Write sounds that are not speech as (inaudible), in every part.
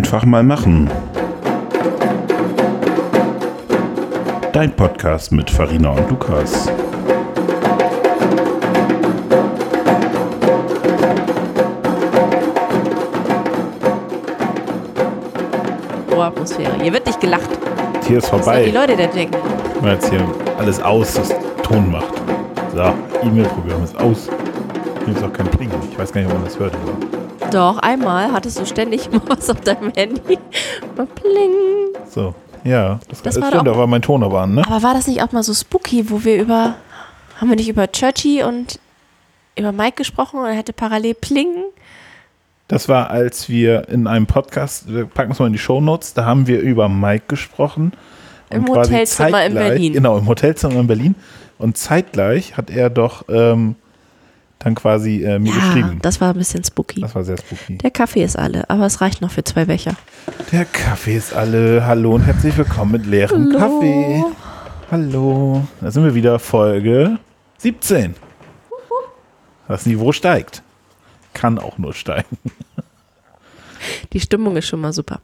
Einfach mal machen. Dein Podcast mit Farina und Lukas. Atmosphäre. Hier wird nicht gelacht. Hier ist sollen die vorbei, Leute da denken? weil jetzt hier alles aus, das Ton macht. So, E-Mail-Programm ist aus. Hier ist auch kein Pling. Ich weiß gar nicht, ob man das hört. Aber. Doch, einmal hattest du ständig (laughs) was auf deinem Handy. Pling. So, ja, das, Das war stimmt, doch- da war mein Ton aber an, ne? Aber war das nicht auch mal so spooky, wo wir über. Haben wir nicht über Churchy und über Mike gesprochen und er hätte parallel plingen? Das war, als wir in einem Podcast, wir packen es mal in die Shownotes, da haben wir über Mike gesprochen. Im Hotelzimmer in Berlin. Genau, im Hotelzimmer in Berlin. Und zeitgleich hat er doch ähm, dann quasi äh, mir Ja, geschrieben. das war ein bisschen spooky. Das war sehr spooky. Der Kaffee ist alle, aber es reicht noch für zwei Becher. Der Kaffee ist alle. Hallo und herzlich willkommen mit leerem Kaffee. Hallo. Da sind wir wieder, Folge 17. Das Niveau steigt. Kann auch nur steigen. Die Stimmung ist schon mal super.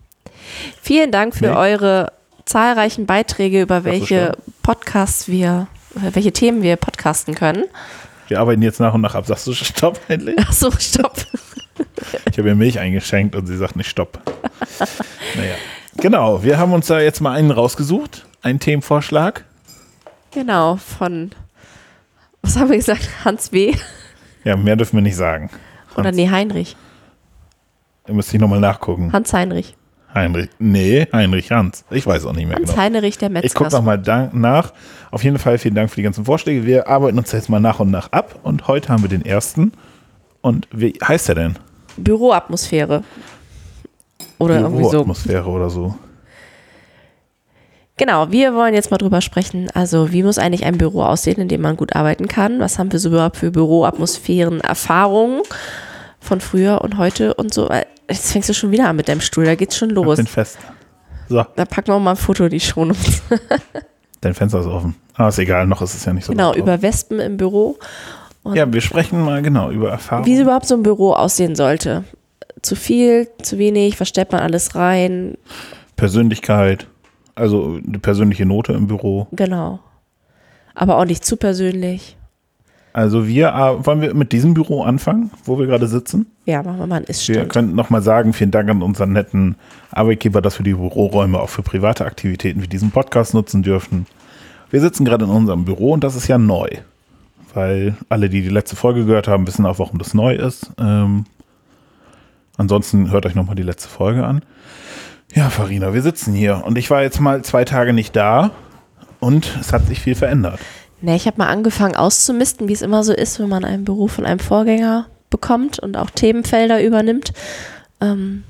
Vielen Dank für Nee. eure zahlreichen Beiträge, über welche Podcasts wir, welche Themen wir podcasten können. Wir arbeiten jetzt nach und nach ab. Sagst du Stopp endlich? Ach so, stopp. (laughs) Ich habe ihr Milch eingeschenkt und sie sagt nicht Stopp. (laughs) Naja. Genau, wir haben uns da jetzt mal einen rausgesucht. Einen Themenvorschlag. Genau, von, was haben wir gesagt? Hans W. Ja, mehr dürfen wir nicht sagen. Oder nee, Heinrich. Da müsste ich nochmal nachgucken. Hans Heinrich. Heinrich. Nee, Heinrich Hans. Ich weiß auch nicht mehr Hans genau. Heinrich, der Ich gucke Metzger. nochmal nach. Auf jeden Fall vielen Dank für die ganzen Vorschläge. Wir arbeiten uns jetzt mal nach und nach ab. Und heute haben wir den ersten. Und wie heißt er denn? Büroatmosphäre. Oder irgendwie so. Büroatmosphäre oder so. Genau, wir wollen jetzt mal drüber sprechen. Also, wie muss eigentlich ein Büro aussehen, in dem man gut arbeiten kann? Was haben wir so überhaupt für Büroatmosphären, Erfahrungen von früher und heute und so? Jetzt fängst du schon wieder an mit deinem Stuhl, da geht's schon los. den fest. So, Da packen wir mal ein Foto in die Shownotes. (laughs) dein Fenster ist offen. Aber ist egal, noch ist es ja nicht so Genau, über Wespen im Büro. Ja, wir sprechen mal genau über Erfahrungen. Wie überhaupt so ein Büro aussehen sollte. Zu viel, zu wenig, was stellt man alles rein? Persönlichkeit, also eine persönliche Note im Büro. Genau. Aber auch nicht zu persönlich. Also wir, äh, wollen wir mit diesem Büro anfangen, wo wir gerade sitzen? Ja, machen wir mal einen Wir Iststand. könnten nochmal sagen, vielen Dank an unseren netten Arbeitgeber, dass wir die Büroräume auch für private Aktivitäten wie diesen Podcast nutzen dürfen. Wir sitzen gerade in unserem Büro und das ist ja neu. Weil alle, die die letzte Folge gehört haben, wissen auch, warum das neu ist. Ähm, ansonsten hört euch nochmal die letzte Folge an. Ja, Farina, wir sitzen hier und ich war jetzt mal zwei Tage nicht da und es hat sich viel verändert. Ne, ich habe mal angefangen auszumisten, wie es immer so ist, wenn man einen Beruf von einem Vorgänger bekommt und auch Themenfelder übernimmt. Ähm,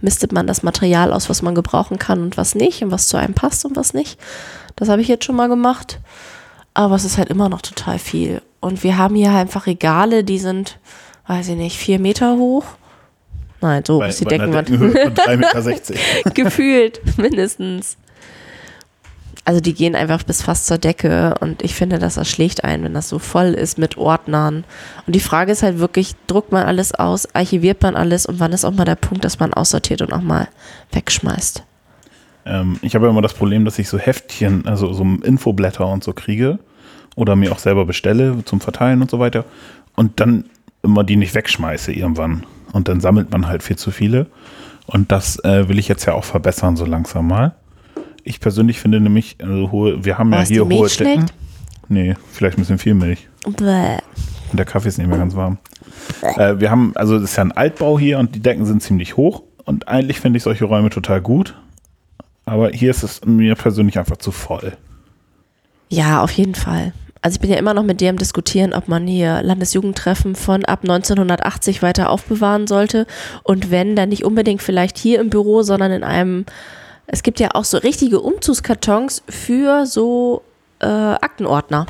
mistet man das Material aus, was man gebrauchen kann und was nicht und was zu einem passt und was nicht. Das habe ich jetzt schon mal gemacht. Aber es ist halt immer noch total viel. Und wir haben hier einfach Regale, die sind, weiß ich nicht, vier Meter hoch. Nein, so Bei- ist die Deckenwand. Deckenhöhe von 3,60 Meter. (laughs) Gefühlt, mindestens. Also die gehen einfach bis fast zur Decke und ich finde, das erschlägt einen, wenn das so voll ist mit Ordnern. Und die Frage ist halt wirklich, druckt man alles aus, archiviert man alles und wann ist auch mal der Punkt, dass man aussortiert und auch mal wegschmeißt? Ähm, ich habe ja immer das Problem, dass ich so Heftchen, also so Infoblätter und so kriege oder mir auch selber bestelle zum Verteilen und so weiter und dann immer die nicht wegschmeiße irgendwann. Und dann sammelt man halt viel zu viele. Und das äh, will ich jetzt ja auch verbessern, so langsam mal. Ich persönlich finde nämlich, also hohe, wir haben ja Was, die hier Milch hohe schmeckt? Decken. Nee, vielleicht ein bisschen viel Milch. Bäh. Und der Kaffee ist nicht mehr ganz warm. Äh, wir haben, also das ist ja ein Altbau hier und die Decken sind ziemlich hoch. Und eigentlich finde ich solche Räume total gut. Aber hier ist es mir persönlich einfach zu voll. Ja, auf jeden Fall. Also ich bin ja immer noch mit dir am Diskutieren, ob man hier Landesjugendtreffen von ab 1980 weiter aufbewahren sollte. Und wenn, dann nicht unbedingt vielleicht hier im Büro, sondern in einem, es gibt ja auch so richtige Umzugskartons für so äh, Aktenordner.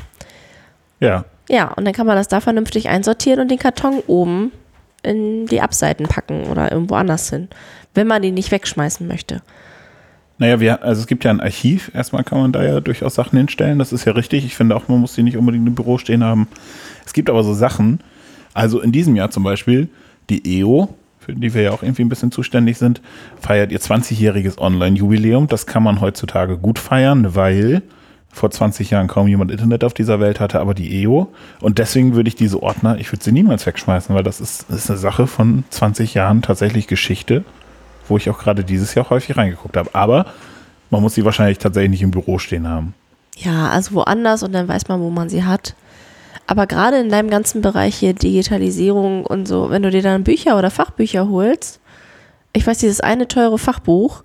Ja, Ja, und dann kann man das da vernünftig einsortieren und den Karton oben in die Abseiten packen oder irgendwo anders hin, wenn man den nicht wegschmeißen möchte. naja, wir, also es gibt ja ein Archiv. Erstmal kann man da ja durchaus Sachen hinstellen. Das ist ja richtig. Ich finde auch, man muss die nicht unbedingt im Büro stehen haben. Es gibt aber so Sachen, also in diesem Jahr zum Beispiel, die EO für die wir ja auch irgendwie ein bisschen zuständig sind, feiert ihr 20-jähriges Online-Jubiläum. Das kann man heutzutage gut feiern, weil vor 20 Jahren kaum jemand Internet auf dieser Welt hatte, aber die EO. Und deswegen würde ich diese Ordner, ich würde sie niemals wegschmeißen, weil das ist, ist eine Sache von 20 Jahren tatsächlich Geschichte, wo ich auch gerade dieses Jahr häufig reingeguckt habe. Aber man muss sie wahrscheinlich tatsächlich nicht im Büro stehen haben. Ja, also woanders und dann weiß man, wo man sie hat. Aber gerade in deinem ganzen Bereich hier Digitalisierung und so, wenn du dir dann Bücher oder Fachbücher holst, ich weiß, dieses eine teure Fachbuch,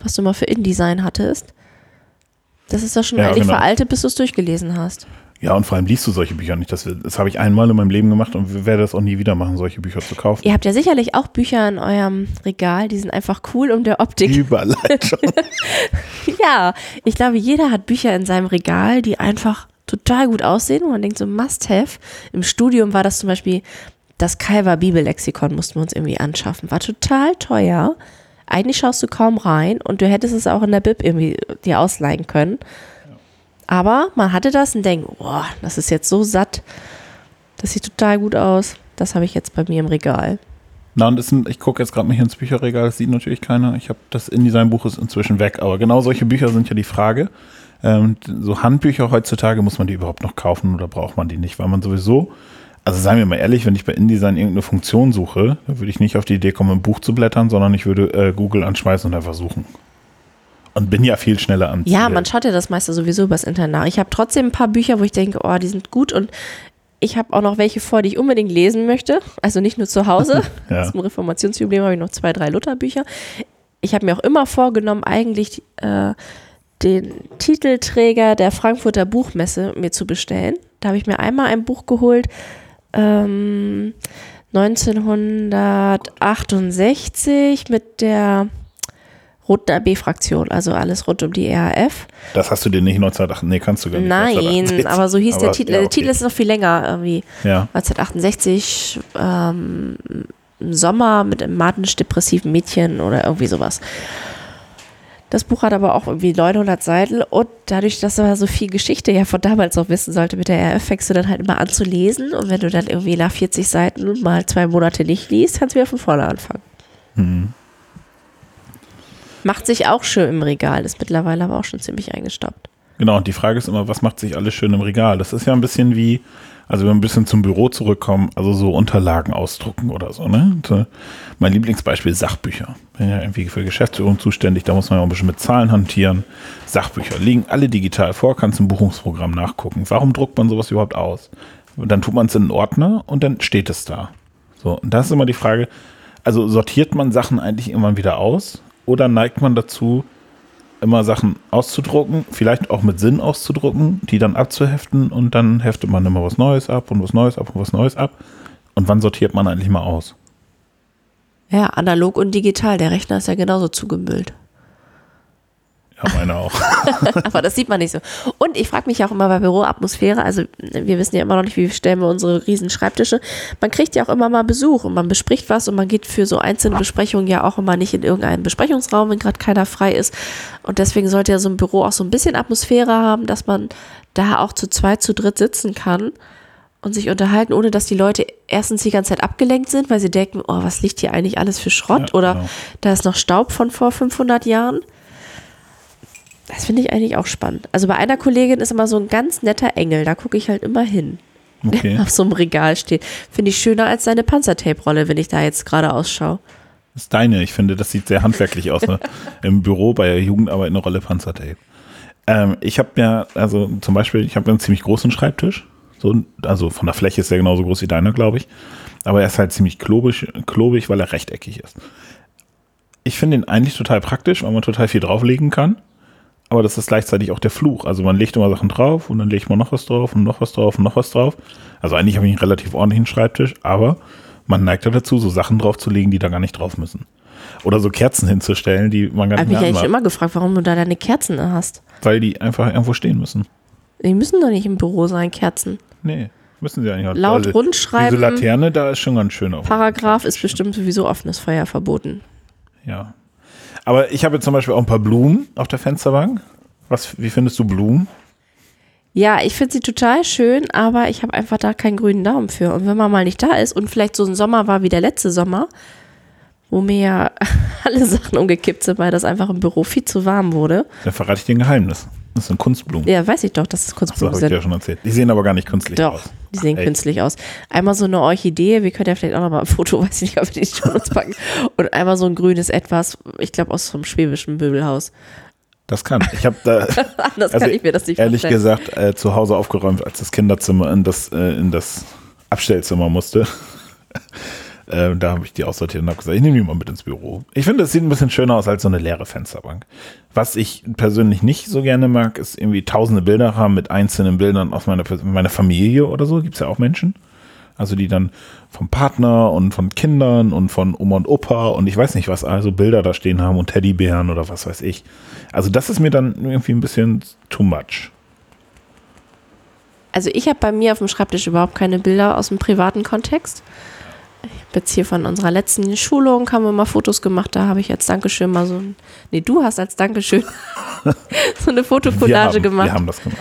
was du mal für InDesign hattest, das ist doch schon Ja, eigentlich genau. veraltet, bis du es durchgelesen hast. Ja, und vor allem liest du solche Bücher nicht. Das, das habe ich einmal in meinem Leben gemacht und werde das auch nie wieder machen, solche Bücher zu kaufen. Ihr habt ja sicherlich auch Bücher in eurem Regal, die sind einfach cool um der Optik. (laughs) Überleitung. (laughs) Ja, ich glaube, jeder hat Bücher in seinem Regal, die einfach total gut aussehen, wo man denkt, so must have. Im Studium war das zum Beispiel das Calver Bibellexikon, mussten wir uns irgendwie anschaffen. War total teuer. Eigentlich schaust du kaum rein und du hättest es auch in der Bib irgendwie dir ausleihen können. Aber man hatte das und denkt, boah, das ist jetzt so satt. Das sieht total gut aus. Das habe ich jetzt bei mir im Regal. Na, und ein, ich gucke jetzt gerade mal hier ins Bücherregal, das sieht natürlich keiner. Ich habe das InDesign-Buch ist inzwischen weg, aber genau solche Bücher sind ja die Frage. Ähm, so Handbücher heutzutage, muss man die überhaupt noch kaufen oder braucht man die nicht? Weil man sowieso, also seien wir mal ehrlich, wenn ich bei InDesign irgendeine Funktion suche, dann würde ich nicht auf die Idee kommen, ein Buch zu blättern, sondern ich würde äh, Google anschmeißen und einfach suchen. Und bin ja viel schneller am Ja, Ziel. man schaut ja das meiste sowieso übers Internet nach. Ich habe trotzdem ein paar Bücher, wo ich denke, oh, die sind gut und ich habe auch noch welche vor, die ich unbedingt lesen möchte. Also nicht nur zu Hause. (laughs) Ja. Zum Reformationsjubiläum habe ich noch zwei, drei Lutherbücher. Ich habe mir auch immer vorgenommen, eigentlich äh, den Titelträger der Frankfurter Buchmesse mir zu bestellen. Da habe ich mir einmal ein Buch geholt, ähm, 1968 mit der Roten AB-Fraktion, also alles rund um die RAF. Das hast du dir nicht 1908, nee, kannst du gar nicht. Nein, 1968. aber so hieß der Aber, Titel. ja, Der okay. Titel ist noch viel länger irgendwie. Ja, 1968 ähm, im Sommer mit einem manisch-depressiven Mädchen oder irgendwie sowas. Das Buch hat aber auch irgendwie 900 Seiten und dadurch, dass er so viel Geschichte ja von damals noch wissen sollte mit der RF, fängst du dann halt immer an zu lesen und wenn du dann irgendwie nach 40 Seiten mal zwei Monate nicht liest, kannst du wieder von vorne anfangen. Mhm. Macht sich auch schön im Regal, ist mittlerweile aber auch schon ziemlich eingestaubt. Genau, und die Frage ist immer, was macht sich alles schön im Regal? Das ist ja ein bisschen wie, also wenn wir ein bisschen zum Büro zurückkommen, also so Unterlagen ausdrucken oder so, ne? Mein Lieblingsbeispiel Sachbücher. Bin ja irgendwie für Geschäftsführung zuständig, da muss man ja auch ein bisschen mit Zahlen hantieren. Sachbücher liegen alle digital vor, kannst im Buchungsprogramm nachgucken. Warum druckt man sowas überhaupt aus? Und dann tut man es in einen Ordner und dann steht es da. So, und das ist immer die Frage, also sortiert man Sachen eigentlich irgendwann wieder aus oder neigt man dazu, immer Sachen auszudrucken, vielleicht auch mit Sinn auszudrucken, die dann abzuheften und dann heftet man immer was Neues ab und was Neues ab und was Neues ab. Und wann sortiert man eigentlich mal aus? Ja, analog und digital. Der Rechner ist ja genauso zugemüllt. Ja, meine auch. (laughs) Aber das sieht man nicht so. Und ich frage mich auch immer bei Büroatmosphäre, also wir wissen ja immer noch nicht, wie stellen wir unsere riesen Schreibtische. Man kriegt ja auch immer mal Besuch und man bespricht was und man geht für so einzelne Besprechungen ja auch immer nicht in irgendeinen Besprechungsraum, wenn gerade keiner frei ist. Und deswegen sollte ja so ein Büro auch so ein bisschen Atmosphäre haben, dass man da auch zu zweit, zu dritt sitzen kann und sich unterhalten, ohne dass die Leute erstens die ganze Zeit abgelenkt sind, weil sie denken, oh, was liegt hier eigentlich alles für Schrott? Ja, Oder genau. da ist noch Staub von vor 500 Jahren. Das finde ich eigentlich auch spannend. Also bei einer Kollegin ist immer so ein ganz netter Engel, da gucke ich halt immer hin. (laughs) Okay. Auf so einem Regal steht. Finde ich schöner als deine Panzertape-Rolle, wenn ich da jetzt gerade ausschaue. Das ist deine. Ich finde, das sieht sehr handwerklich aus. Ne? (laughs) Im Büro bei der Jugendarbeit eine Rolle Panzertape. Ähm, ich habe ja, also zum Beispiel, ich habe einen ziemlich großen Schreibtisch. So, also von der Fläche ist er genauso groß wie deiner, glaube ich. Aber er ist halt ziemlich klobig, klobig, weil er rechteckig ist. Ich finde ihn eigentlich total praktisch, weil man total viel drauflegen kann. Aber das ist gleichzeitig auch der Fluch. Also man legt immer Sachen drauf und dann legt man noch was drauf und noch was drauf und noch was drauf. Also eigentlich habe ich einen relativ ordentlichen Schreibtisch, aber man neigt ja dazu, so Sachen draufzulegen, die da gar nicht drauf müssen. Oder so Kerzen hinzustellen, die man gar Habe nicht mich mehr eigentlich anmacht, immer gefragt, warum du da deine Kerzen hast. weil die einfach irgendwo stehen müssen. Die müssen doch nicht im Büro sein, Kerzen. Nee, müssen sie eigentlich nicht. Laut Also, rundschreiben. Diese Laterne, da ist schon ganz schön auf. Paragraph ist bestimmt sowieso offenes Feuer verboten. Ja. Aber ich habe jetzt zum Beispiel auch ein paar Blumen auf der Fensterbank. Was, wie findest du Blumen? Ja, ich finde sie total schön, aber ich habe einfach da keinen grünen Daumen für. Und wenn man mal nicht da ist und vielleicht so ein Sommer war wie der letzte Sommer, wo mir ja (laughs) alle Sachen umgekippt sind, weil das einfach im Büro viel zu warm wurde. Dann verrate ich dir ein Geheimnis. Das sind Kunstblumen. Ja, weiß ich doch, dass es Das Kunstblumen habe ich dir sind. ja schon erzählt. Die sehen aber gar nicht künstlich Doch, aus. die sehen Ey, künstlich aus. Einmal so eine Orchidee, wir können ja vielleicht auch noch mal ein Foto, (laughs) weiß ich nicht, ob wir die schon uns packen. Und einmal so ein grünes Etwas, ich glaube aus vom schwäbischen Möbelhaus. Das kann. Ich habe da (laughs) Anders Also kann ich mir das nicht ehrlich vorstellen. gesagt äh, zu Hause aufgeräumt, als das Kinderzimmer in das, äh, in das Abstellzimmer musste. Äh, da habe ich die aussortiert und habe gesagt, ich nehme die mal mit ins Büro. Ich finde, es sieht ein bisschen schöner aus als so eine leere Fensterbank. Was ich persönlich nicht so gerne mag, ist irgendwie tausende Bilder haben mit einzelnen Bildern aus meiner, meiner Familie oder so. Gibt es ja auch Menschen. Also die dann vom Partner und von Kindern und von Oma und Opa und ich weiß nicht was, also Bilder da stehen haben und Teddybären oder was weiß ich. Also das ist mir dann irgendwie ein bisschen too much. Also ich habe bei mir auf dem Schreibtisch überhaupt keine Bilder aus dem privaten Kontext. Ich habe jetzt hier von unserer letzten Schulung haben wir mal Fotos gemacht. Da habe ich als Dankeschön mal so ein, nee, du hast als Dankeschön (laughs) so eine Fotokollage gemacht. wir haben das gemacht.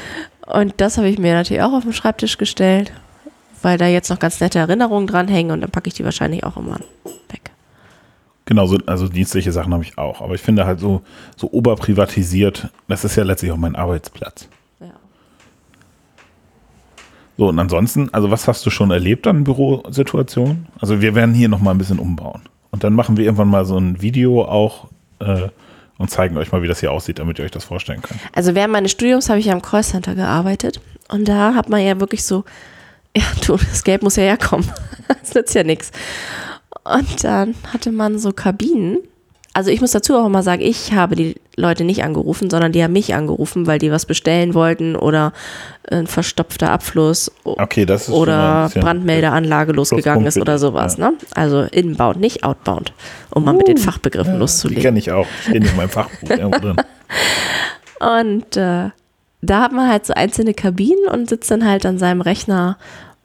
Und das habe ich mir natürlich auch auf den Schreibtisch gestellt, weil da jetzt noch ganz nette Erinnerungen dranhängen und dann packe ich die wahrscheinlich auch immer weg. Genau, so, also dienstliche Sachen habe ich auch. Aber ich finde halt so, so oberprivatisiert, das ist ja letztlich auch mein Arbeitsplatz. So, und ansonsten, also was hast du schon erlebt an Bürosituationen? Also wir werden hier nochmal ein bisschen umbauen. Und dann machen wir irgendwann mal so ein Video auch äh, und zeigen euch mal, wie das hier aussieht, damit ihr euch das vorstellen könnt. Also während meines Studiums habe ich ja im Callcenter gearbeitet und da hat man ja wirklich so, ja, (laughs) du, das Geld muss ja herkommen. (laughs) Das nützt ja nichts. Und dann hatte man so Kabinen. Also ich muss dazu auch immer sagen, ich habe die Leute nicht angerufen, sondern die haben mich angerufen, weil die was bestellen wollten oder ein verstopfter Abfluss Okay, mal oder Brandmeldeanlage losgegangen Pluspunkt ist oder sowas. ja. Ne? Also inbound, nicht outbound, um mal mit den Fachbegriffen Die loszulegen. kenne ich auch. Stehen in meinem Fachbuch irgendwo drin. (laughs) Und äh, da hat man halt so einzelne Kabinen und sitzt dann halt an seinem Rechner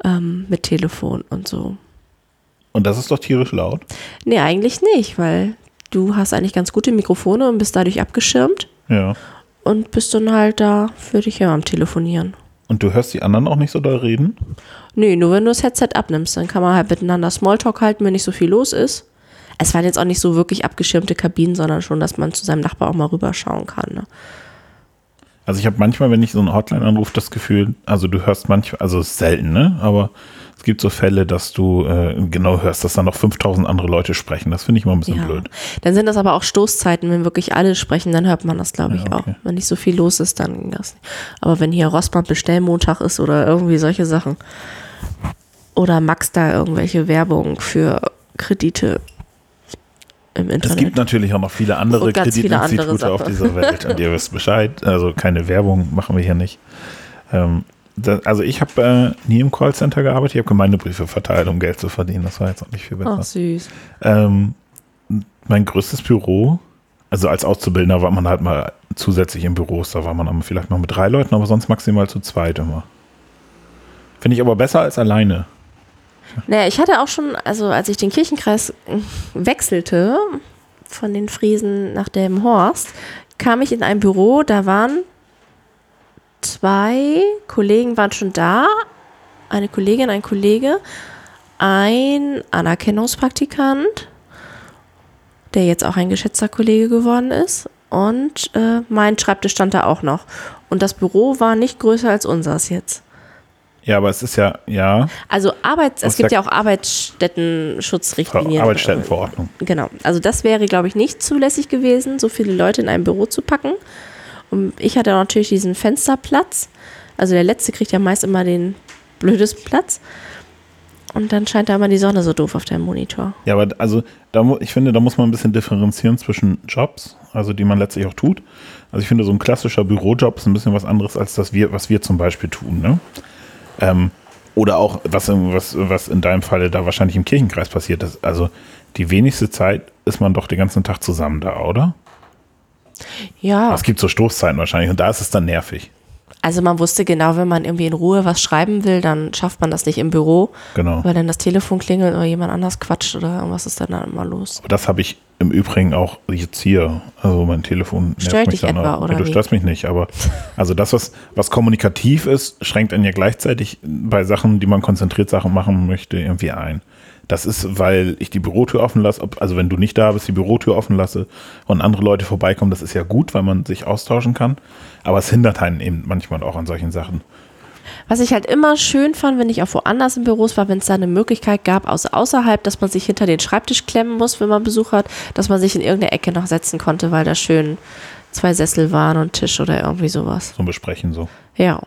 ähm, mit Telefon und so. Und das ist doch tierisch laut. Nee, eigentlich nicht, weil du hast eigentlich ganz gute Mikrofone und bist dadurch abgeschirmt Ja. und bist dann halt da für dich am Telefonieren. Und du hörst die anderen auch nicht so doll reden? Nee, nur wenn du das Headset abnimmst, dann kann man halt miteinander Smalltalk halten, wenn nicht so viel los ist. Es waren jetzt auch nicht so wirklich abgeschirmte Kabinen, sondern schon, dass man zu seinem Nachbar auch mal rüberschauen kann. Ne? Also ich habe manchmal, wenn ich so eine Hotline anrufe, das Gefühl, also du hörst manchmal, also selten, ne? Aber es gibt so Fälle, dass du äh, genau hörst, dass da noch 5000 andere Leute sprechen. Das finde ich mal ein bisschen Ja. blöd. Dann sind das aber auch Stoßzeiten, wenn wirklich alle sprechen, dann hört man das, glaube ich, Ja, okay. auch. Wenn nicht so viel los ist, dann ging das nicht. Aber wenn hier Rossmann Bestellmontag ist oder irgendwie solche Sachen. Oder Max da irgendwelche Werbung für Kredite im Es Internet. gibt natürlich auch noch viele andere ganz viele andere Kreditinstitute auf dieser Welt. Und ihr (laughs) wisst Bescheid. Also keine Werbung machen wir hier nicht. Ähm, da, also ich habe äh, nie im Callcenter gearbeitet. Ich habe Gemeindebriefe verteilt, um Geld zu verdienen. Das war jetzt auch nicht viel besser. Ach, süß. Ähm, mein größtes Büro, also als Auszubildender war man halt mal zusätzlich in Büros, da war man vielleicht noch mit drei Leuten, aber sonst maximal zu zweit immer. Finde ich aber besser als alleine. Naja, ich hatte auch schon, also als ich den Kirchenkreis wechselte von den Friesen nach dem Horst, kam ich in ein Büro, da waren zwei Kollegen waren schon da, eine Kollegin, ein Kollege, ein Anerkennungspraktikant, der jetzt auch ein geschätzter Kollege geworden ist und äh, mein Schreibtisch stand da auch noch. Und das Büro war nicht größer als unseres jetzt. Ja, aber es ist ja, ja, Also Arbeits, es gibt ja auch Arbeitsstätten-Schutzrichtlinien. Arbeitsstellenverordnung. Genau. Also das wäre, glaube ich, nicht zulässig gewesen, so viele Leute in ein Büro zu packen. Und ich hatte natürlich diesen Fensterplatz. Also der letzte kriegt ja meist immer den blödesten Platz. Und dann scheint da immer die Sonne so doof auf deinem Monitor. Ja, aber also da, ich finde, da muss man ein bisschen differenzieren zwischen Jobs, also die man letztlich auch tut. Also ich finde, so ein klassischer Bürojob ist ein bisschen was anderes als das wir, was wir zum Beispiel tun. Ne? Ähm, oder auch, was, was, was in deinem Falle da wahrscheinlich im Kirchenkreis passiert ist. Also die wenigste Zeit ist man doch den ganzen Tag zusammen da, oder? Ja, Es gibt so Stoßzeiten wahrscheinlich und da ist es dann nervig. also man wusste genau, wenn man irgendwie in Ruhe was schreiben will, dann schafft man das nicht im Büro, Genau. weil dann das Telefon klingelt oder jemand anders quatscht oder irgendwas ist dann, dann immer los. Aber das habe ich im Übrigen auch jetzt hier. Also mein Telefon nervt Stört mich dich dann etwa, auch. oder ja, du störst mich nicht, aber (laughs) also das, was, was kommunikativ ist, schränkt einen ja gleichzeitig bei Sachen, die man konzentriert Sachen machen möchte, irgendwie ein. Das ist, weil ich die Bürotür offen lasse, also wenn du nicht da bist, die Bürotür offen lasse und andere Leute vorbeikommen, das ist ja gut, weil man sich austauschen kann. Aber es hindert einen eben manchmal auch an solchen Sachen. Was ich halt immer schön fand, wenn ich auch woanders in Büros war, wenn es da eine Möglichkeit gab, außer außerhalb, dass man sich hinter den Schreibtisch klemmen muss, wenn man Besuch hat, dass man sich in irgendeine Ecke noch setzen konnte, weil da schön zwei Sessel waren und Tisch oder irgendwie sowas. Zum Besprechen so. Ja.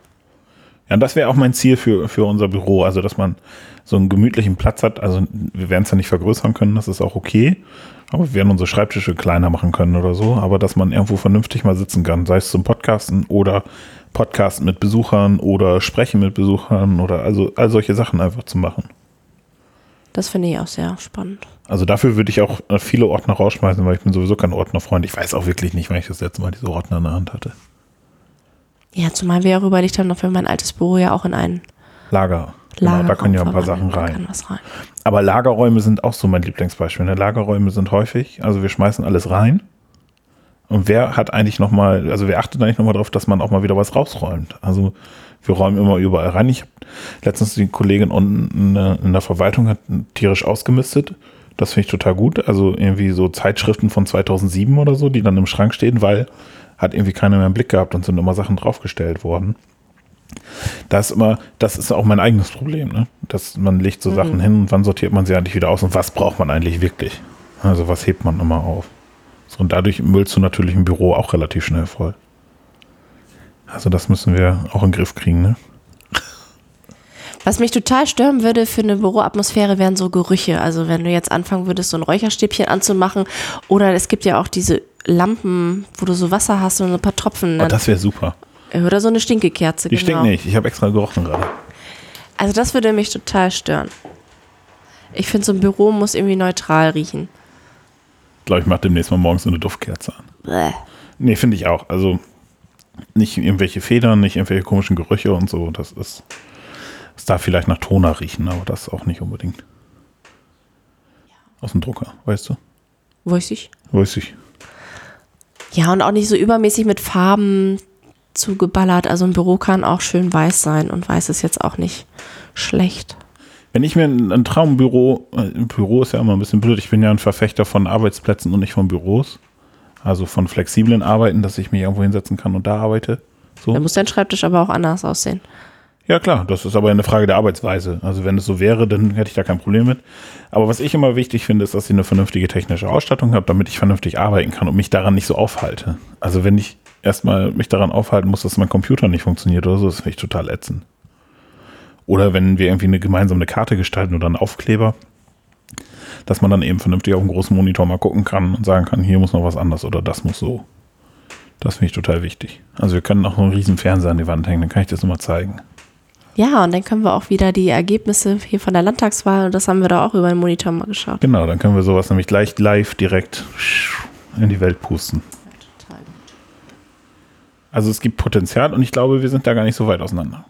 Ja, und das wäre auch mein Ziel für, für unser Büro, also dass man so einen gemütlichen Platz hat. Also wir werden es ja nicht vergrößern können, das ist auch okay. Aber wir werden unsere Schreibtische kleiner machen können oder so. Aber dass man irgendwo vernünftig mal sitzen kann, sei es zum Podcasten oder Podcasten mit Besuchern oder Sprechen mit Besuchern oder also all solche Sachen einfach zu machen. Das finde ich auch sehr spannend. Also dafür würde ich auch äh, viele Ordner rausschmeißen, weil ich bin sowieso kein Ordnerfreund. Ich weiß auch wirklich nicht, wann ich das letzte Mal diese Ordner in der Hand hatte. Ja, zumal wir auch überlegt haben, ob wir mein altes Büro ja auch in ein Lager. Lager genau, da können ja ein paar Sachen rein. rein. Aber Lagerräume sind auch so mein Lieblingsbeispiel. Ne? Lagerräume sind häufig, also wir schmeißen alles rein. Und wer hat eigentlich nochmal, also wer achtet eigentlich nochmal darauf, dass man auch mal wieder was rausräumt? Also wir räumen immer überall rein. Ich habe letztens die Kollegin unten in der- in der Verwaltung hat tierisch ausgemistet. Das finde ich total gut. Also irgendwie so Zeitschriften von 2007 oder so, die dann im Schrank stehen, weil hat irgendwie keiner mehr im Blick gehabt und sind immer Sachen draufgestellt worden. Das ist immer, das ist auch mein eigenes Problem, ne? Dass man legt so Sachen hin und wann sortiert man sie eigentlich wieder aus und was braucht man eigentlich wirklich? Also was hebt man immer auf? So, und dadurch müllst du natürlich im Büro auch relativ schnell voll. Also das müssen wir auch in den Griff kriegen, ne? Was mich total stören würde für eine Büroatmosphäre wären so Gerüche. Also wenn du jetzt anfangen würdest, so ein Räucherstäbchen anzumachen oder es gibt ja auch diese Lampen, wo du so Wasser hast und ein paar Tropfen. Oh, das wäre super. oder so eine Stinkekerze. Die genau. stinkt nicht. Ich habe extra gerochen gerade. Also das würde mich total stören. Ich finde, so ein Büro muss irgendwie neutral riechen. Ich glaube, ich mache demnächst mal morgens so eine Duftkerze an. Bäh. Nee, finde ich auch. Also nicht irgendwelche Federn, nicht irgendwelche komischen Gerüche und so. Das ist. Es darf vielleicht nach Toner riechen, aber das auch nicht unbedingt. Aus dem Drucker, weißt du? Weiß ich. Weiß ich. Ja, und auch nicht so übermäßig mit Farben zugeballert. Also ein Büro kann auch schön weiß sein und weiß ist jetzt auch nicht schlecht. Wenn ich mir ein, ein Traumbüro, äh, ein Büro ist ja immer ein bisschen blöd, ich bin ja ein Verfechter von Arbeitsplätzen und nicht von Büros. Also von flexiblen Arbeiten, dass ich mich irgendwo hinsetzen kann und da arbeite. So. Da muss dein Schreibtisch aber auch anders aussehen. Ja, klar, das ist aber eine Frage der Arbeitsweise. Also wenn es so wäre, dann hätte ich da kein Problem mit. Aber was ich immer wichtig finde, ist, dass ich eine vernünftige technische Ausstattung habe, damit ich vernünftig arbeiten kann und mich daran nicht so aufhalte. Also wenn ich erstmal mich daran aufhalten muss, dass mein Computer nicht funktioniert oder so, das finde ich total ätzend. Oder wenn wir irgendwie eine gemeinsame Karte gestalten oder einen Aufkleber, dass man dann eben vernünftig auf dem großen Monitor mal gucken kann und sagen kann, hier muss noch was anders oder das muss so. Das finde ich total wichtig. Also wir können auch einen riesen Fernseher an die Wand hängen, dann kann ich das nochmal zeigen. Ja, und dann können wir auch wieder die Ergebnisse hier von der Landtagswahl, und das haben wir da auch über den Monitor mal geschaut. Genau, dann können wir sowas nämlich gleich live direkt in die Welt pusten. Also es gibt Potenzial und ich glaube, wir sind da gar nicht so weit auseinander.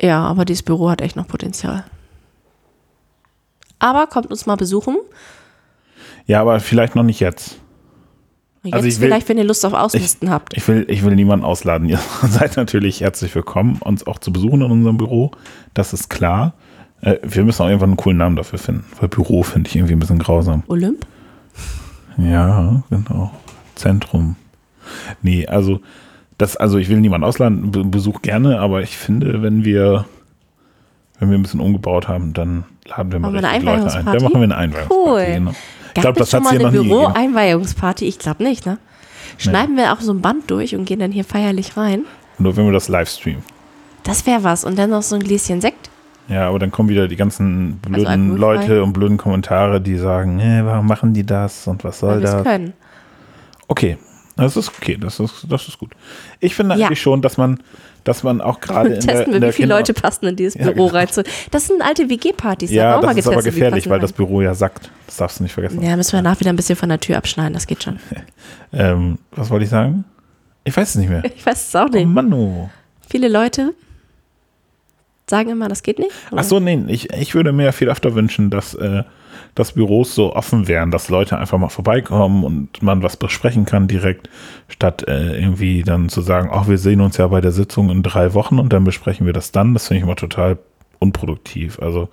Ja, aber dieses Büro hat echt noch Potenzial. Aber kommt uns mal besuchen. Ja, aber vielleicht noch nicht jetzt. Jetzt Also ich will- vielleicht, wenn ihr Lust auf Ausmisten habt. Ich will, ich will niemanden ausladen. (laughs) Ihr seid natürlich herzlich willkommen, uns auch zu besuchen in unserem Büro. Das ist klar. Äh, wir müssen auch irgendwann einen coolen Namen dafür finden. Weil Büro finde ich irgendwie ein bisschen grausam. Olymp? Ja, genau. Zentrum. Nee, also das, also ich will niemanden ausladen, Be- Besuch gerne, aber ich finde, wenn wir, wenn wir ein bisschen umgebaut haben, dann laden wir mal Machen wir eine richtig Leute ein. Dann machen wir eine Einweihungsparty. Cool. Genau. Ich Gab glaube, es das schon hat mal eine. Büro-Einweihungsparty? Ich glaube nicht, ne? Schneiden wir auch so ein Band durch und gehen dann hier feierlich rein. Nur wenn wir das Livestreamen. Das wäre was. Und dann noch so ein Gläschen Sekt. Ja, aber dann kommen wieder die ganzen blöden alkoholfrei? Leute und blöden Kommentare, die sagen, nee, warum machen die das und was soll weil es das? können. Okay, das ist okay, das ist, das ist gut. Ich finde Ja. eigentlich schon, dass man, dass man auch gerade (laughs) in der, Testen in wir, der wie viele Kinder- Leute passen in dieses Ja, Büro genau. rein. Das sind alte WG-Partys. da Ja, das ist aber getestet, gefährlich, weil das Büro ja sackt. Das darfst du nicht vergessen. Ja, müssen wir nach wieder ein bisschen von der Tür abschneiden. Das geht schon. (laughs) Ähm, was wollte ich sagen? Ich weiß es nicht mehr. (laughs) Ich weiß es auch Oh nicht. Mann, oh. Viele Leute sagen immer, das geht nicht. Ach so, nee, ich, ich würde mir viel öfter wünschen, dass, äh, dass Büros so offen wären, dass Leute einfach mal vorbeikommen und man was besprechen kann direkt, statt äh, irgendwie dann zu sagen, ach, wir sehen uns ja bei der Sitzung in drei Wochen und dann besprechen wir das dann. Das finde ich immer total unproduktiv. Also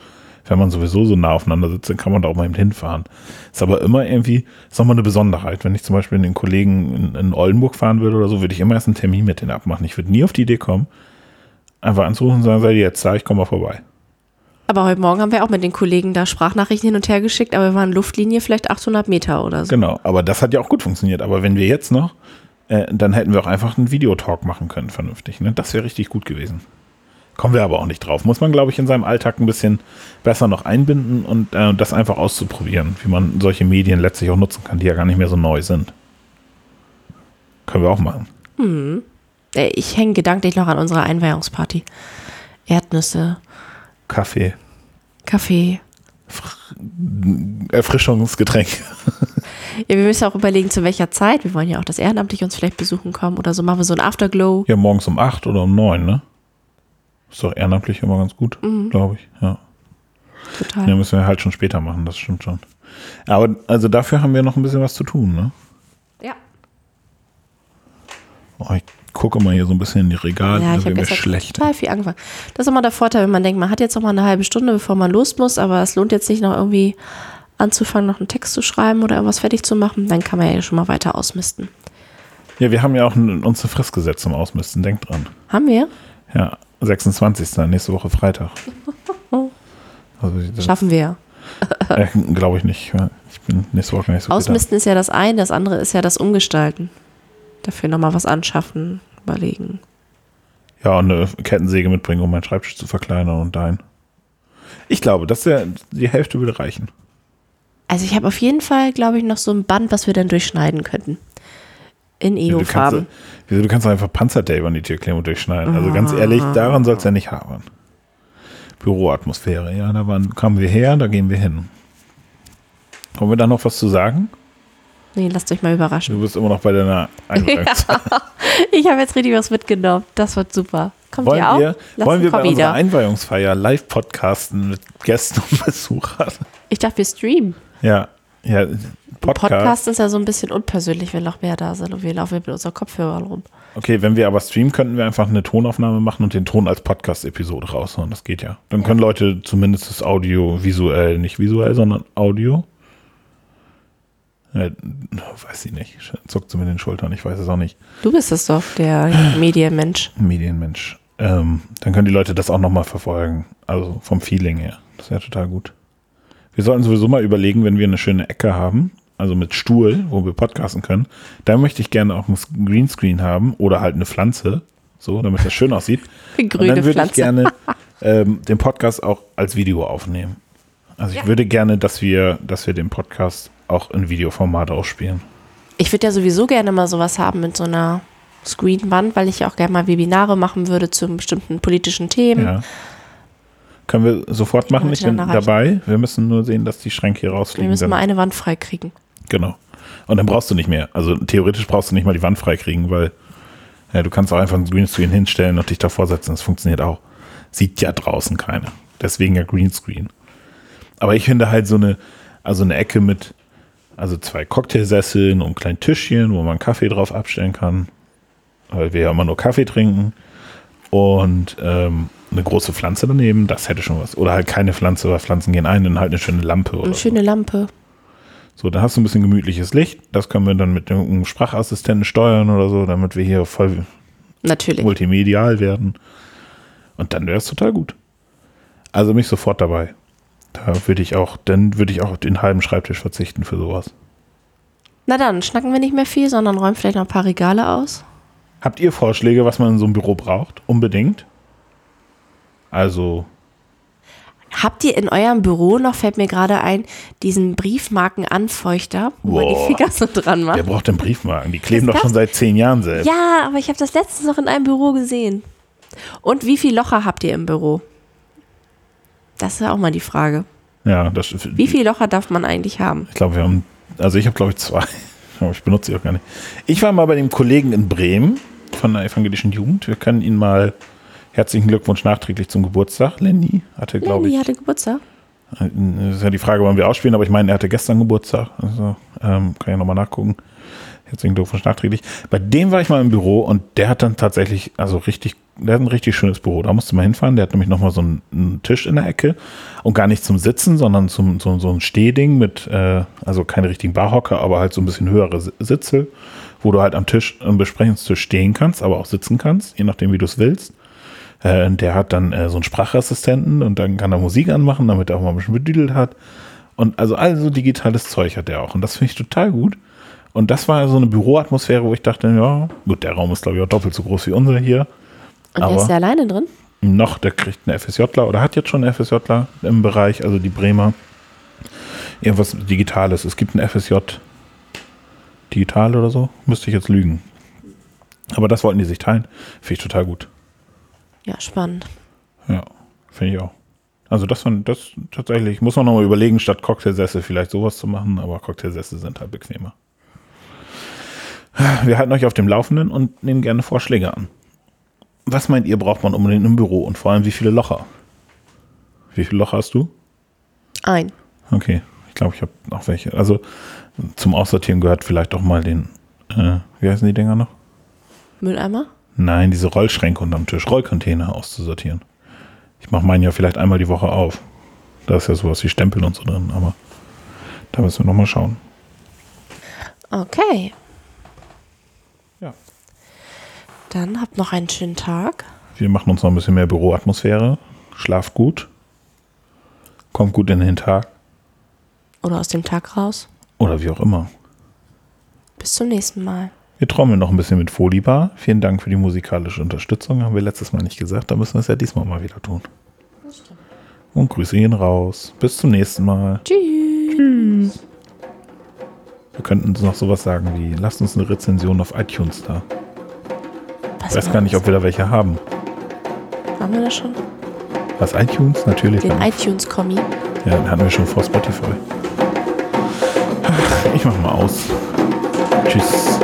Wenn man sowieso so nah aufeinander sitzt, dann kann man da auch mal eben hinfahren. Ist aber immer irgendwie, ist nochmal eine Besonderheit. Wenn ich zum Beispiel den Kollegen in, in Oldenburg fahren würde oder so, würde ich immer erst einen Termin mit denen abmachen. Ich würde nie auf die Idee kommen, einfach anzurufen und sagen, seid ihr jetzt da, ich komme mal vorbei. Aber heute Morgen haben wir auch mit den Kollegen da Sprachnachrichten hin und her geschickt, aber wir waren Luftlinie vielleicht 800 Meter oder so. Genau, aber das hat ja auch gut funktioniert. Aber wenn wir jetzt noch, äh, dann hätten wir auch einfach einen Videotalk machen können, vernünftig. Ne? Das wäre richtig gut gewesen. Kommen wir aber auch nicht drauf. Muss man, glaube ich, in seinem Alltag ein bisschen besser noch einbinden und äh, das einfach auszuprobieren, wie man solche Medien letztlich auch nutzen kann, die ja gar nicht mehr so neu sind. Können wir auch machen. Hm. Äh, Ich hänge gedanklich noch an unserer Einweihungsparty. Erdnüsse, Kaffee, Kaffee. Erfrischungsgetränk. (laughs) Ja, wir müssen auch überlegen, zu welcher Zeit. Wir wollen ja auch, dass ehrenamtlich uns vielleicht besuchen kommen oder so. Machen wir so ein Afterglow. Ja, morgens um 8 oder um 9, ne? Ist doch ehrenamtlich immer ganz gut, glaube ich. Ja. Total. Ja, müssen wir halt schon später machen, das stimmt schon. Aber also dafür haben wir noch ein bisschen was zu tun, ne? Ja. Oh, ich gucke mal hier so ein bisschen in die Regale, Ja, ich habe mir gestern schlecht. total viel angefangen. Das ist immer der Vorteil, wenn man denkt, man hat jetzt noch mal eine halbe Stunde, bevor man los muss, aber es lohnt jetzt nicht noch irgendwie anzufangen, noch einen Text zu schreiben oder irgendwas fertig zu machen, dann kann man ja schon mal weiter ausmisten. Ja, wir haben ja auch uns eine Frist gesetzt zum Ausmisten, denkt dran. Haben wir? Ja, 26. nächste Woche Freitag. (laughs) Also, Schaffen wir. äh, glaube ich nicht. Ich bin nächste Woche nicht so Ausmisten ist ja das eine, das andere ist ja das Umgestalten. Dafür nochmal was anschaffen, überlegen. Ja, und eine Kettensäge mitbringen, um meinen Schreibtisch zu verkleinern und dein. Ich glaube, dass der, die Hälfte würde reichen. Also ich habe auf jeden Fall, glaube ich, noch so ein Band, was wir dann durchschneiden könnten. In Wieso, du kannst, EO-Farben. wieso, du kannst doch einfach Panzertape an die Türklinge und durchschneiden. Also ganz ehrlich, daran soll es ja nicht haben. Büroatmosphäre, ja, da waren, kamen wir her, da gehen wir hin. Wollen wir da noch was zu sagen? Nee, lasst euch mal überraschen. Du bist immer noch bei deiner (laughs) Einweihungsfeier. Ich habe jetzt richtig was mitgenommen. Das wird super. Kommt Wollen ihr auch? wir, wollen wir bei kommen unserer wieder. Einweihungsfeier live podcasten mit Gästen und Besuchern? Ich dachte, wir streamen. Ja, ja, Podcast. Podcast ist ja so ein bisschen unpersönlich, wenn noch mehr da sind und wir laufen mit unseren Kopfhörern rum. Okay, wenn wir aber streamen, könnten wir einfach eine Tonaufnahme machen und den Ton als Podcast-Episode raushauen. Das geht ja. Dann können Leute zumindest das Audio visuell, nicht visuell, sondern Audio. Ja, weiß ich nicht. Zuckt sie mit den Schultern, ich weiß es auch nicht. Du bist es doch, der (sighs) Medienmensch. Medienmensch. Ähm, dann können die Leute das auch nochmal verfolgen. Also vom Feeling her. Das wäre total gut. Wir sollten sowieso mal überlegen, wenn wir eine schöne Ecke haben, also mit Stuhl, wo wir podcasten können, da möchte ich gerne auch ein Greenscreen haben oder halt eine Pflanze, so, damit das schön aussieht. (laughs) Eine Und grüne dann würde ich gerne (laughs) ähm, den Podcast auch als Video aufnehmen. Also ich Ja. würde gerne, dass wir, dass wir den Podcast auch in Videoformat ausspielen. Ich würde ja sowieso gerne mal sowas haben mit so einer Screenwand, weil ich ja auch gerne mal Webinare machen würde zu bestimmten politischen Themen. Ja. Können wir sofort machen, ich bin erreichen. dabei. Wir müssen nur sehen, dass die Schränke hier Wir rausfliegen. müssen mal eine Wand freikriegen. Genau. Und dann brauchst du nicht mehr. Also theoretisch brauchst du nicht mal die Wand freikriegen, weil ja, du kannst auch einfach einen Greenscreen hinstellen und dich davor setzen. Das funktioniert auch. Sieht ja draußen keiner. Deswegen ja Greenscreen. Aber ich finde halt so eine, also eine Ecke mit, also zwei Cocktailsesseln und ein kleinen Tischchen, wo man Kaffee drauf abstellen kann. Weil wir ja immer nur Kaffee trinken. Und ähm, eine große Pflanze daneben, das hätte schon was. Oder halt keine Pflanze, weil Pflanzen gehen ein, dann halt eine schöne Lampe oder Eine so. schöne Lampe. So, dann hast du ein bisschen gemütliches Licht. Das können wir dann mit einem Sprachassistenten steuern oder so, damit wir hier voll Natürlich. multimedial werden. Und dann wäre es total gut. Also mich sofort dabei. Da würde ich auch, dann würde ich auch auf den halben Schreibtisch verzichten für sowas. Na dann, schnacken wir nicht mehr viel, sondern räumen vielleicht noch ein paar Regale aus. Habt ihr Vorschläge, was man in so einem Büro braucht? Unbedingt. Also, Habt ihr in eurem Büro noch, fällt mir gerade ein, diesen Briefmarkenanfeuchter, wo man Boah. die Finger so dran macht? wer braucht denn Briefmarken? Die kleben Das doch schon seit zehn Jahren selbst. Ja, aber ich habe das letztens noch in einem Büro gesehen. Und wie viele Locher habt ihr im Büro? Das ist ja auch mal die Frage. Ja, das Wie viele Locher darf man eigentlich haben? Ich glaube, wir haben, also ich habe glaube ich zwei. (laughs) Aber ich benutze sie auch gar nicht. Ich war mal bei dem Kollegen in Bremen von der evangelischen Jugend. Wir können ihn mal herzlichen Glückwunsch nachträglich zum Geburtstag. Lenny hatte, glaube Lenny ich, hatte Geburtstag. das ist ja die Frage, wann wir ausspielen, aber ich meine, er hatte gestern Geburtstag. Also ähm, kann ich nochmal nachgucken. Herzlichen Glückwunsch nachträglich. Bei dem war ich mal im Büro und der hat dann tatsächlich, also richtig, der hat ein richtig schönes Büro. Da musste man hinfahren. Der hat nämlich nochmal so einen, einen Tisch in der Ecke und gar nicht zum Sitzen, sondern zum, so, so ein Stehding mit, äh, also keine richtigen Barhocker, aber halt so ein bisschen höhere Sitze, wo du halt am Tisch, am Besprechungstisch stehen kannst, aber auch sitzen kannst, je nachdem, wie du es willst. Äh, der hat dann äh, so einen Sprachassistenten und dann kann er Musik anmachen, damit er auch mal ein bisschen bedüdelt hat. Und also all so digitales Zeug hat er auch. Und das finde ich total gut. Und das war so eine Büroatmosphäre, wo ich dachte, ja, gut, der Raum ist, glaube ich, auch doppelt so groß wie unser hier. Und der ist ja alleine drin? Noch, der kriegt einen FSJler oder hat jetzt schon einen FSJler im Bereich, also die Bremer. Irgendwas Digitales. Es gibt einen FSJ digital oder so. Müsste ich jetzt lügen. Aber das wollten die sich teilen. Finde ich total gut. Ja, spannend. Ja, finde ich auch. Also das, von, das tatsächlich, muss man nochmal überlegen, statt Cocktailsessel vielleicht sowas zu machen, aber Cocktailsessel sind halt bequemer. Wir halten euch auf dem Laufenden und nehmen gerne Vorschläge an. Was meint ihr, braucht man unbedingt im Büro und vor allem wie viele Locher? Wie viele Locher hast du? Ein. Okay, ich glaube, ich habe noch welche. Also zum Aussortieren gehört vielleicht auch mal den, äh, wie heißen die Dinger noch? Mülleimer? Nein, diese Rollschränke unterm Tisch, Rollcontainer auszusortieren. Ich mache meinen ja vielleicht einmal die Woche auf. Da ist ja sowas wie Stempel und so drin, aber da müssen wir nochmal schauen. Okay. Ja. Dann habt noch einen schönen Tag. Wir machen uns noch ein bisschen mehr Büroatmosphäre. Schlaft gut. Kommt gut in den Tag. Oder aus dem Tag raus. Oder wie auch immer. Bis zum nächsten Mal. Wir trommeln noch ein bisschen mit Folibar. Vielen Dank für die musikalische Unterstützung. Haben wir letztes Mal nicht gesagt. Da müssen wir es ja diesmal mal wieder tun. Und Grüße gehen raus. Bis zum nächsten Mal. Tschüss. Wir könnten uns noch sowas sagen wie, lasst uns eine Rezension auf iTunes da. Ich weiß gar nicht, ob wir da welche haben. Haben wir das schon? Was, iTunes? Natürlich. Den iTunes-Kommi. Ja, den hatten wir schon vor Spotify. Ich mach mal aus. Tschüss.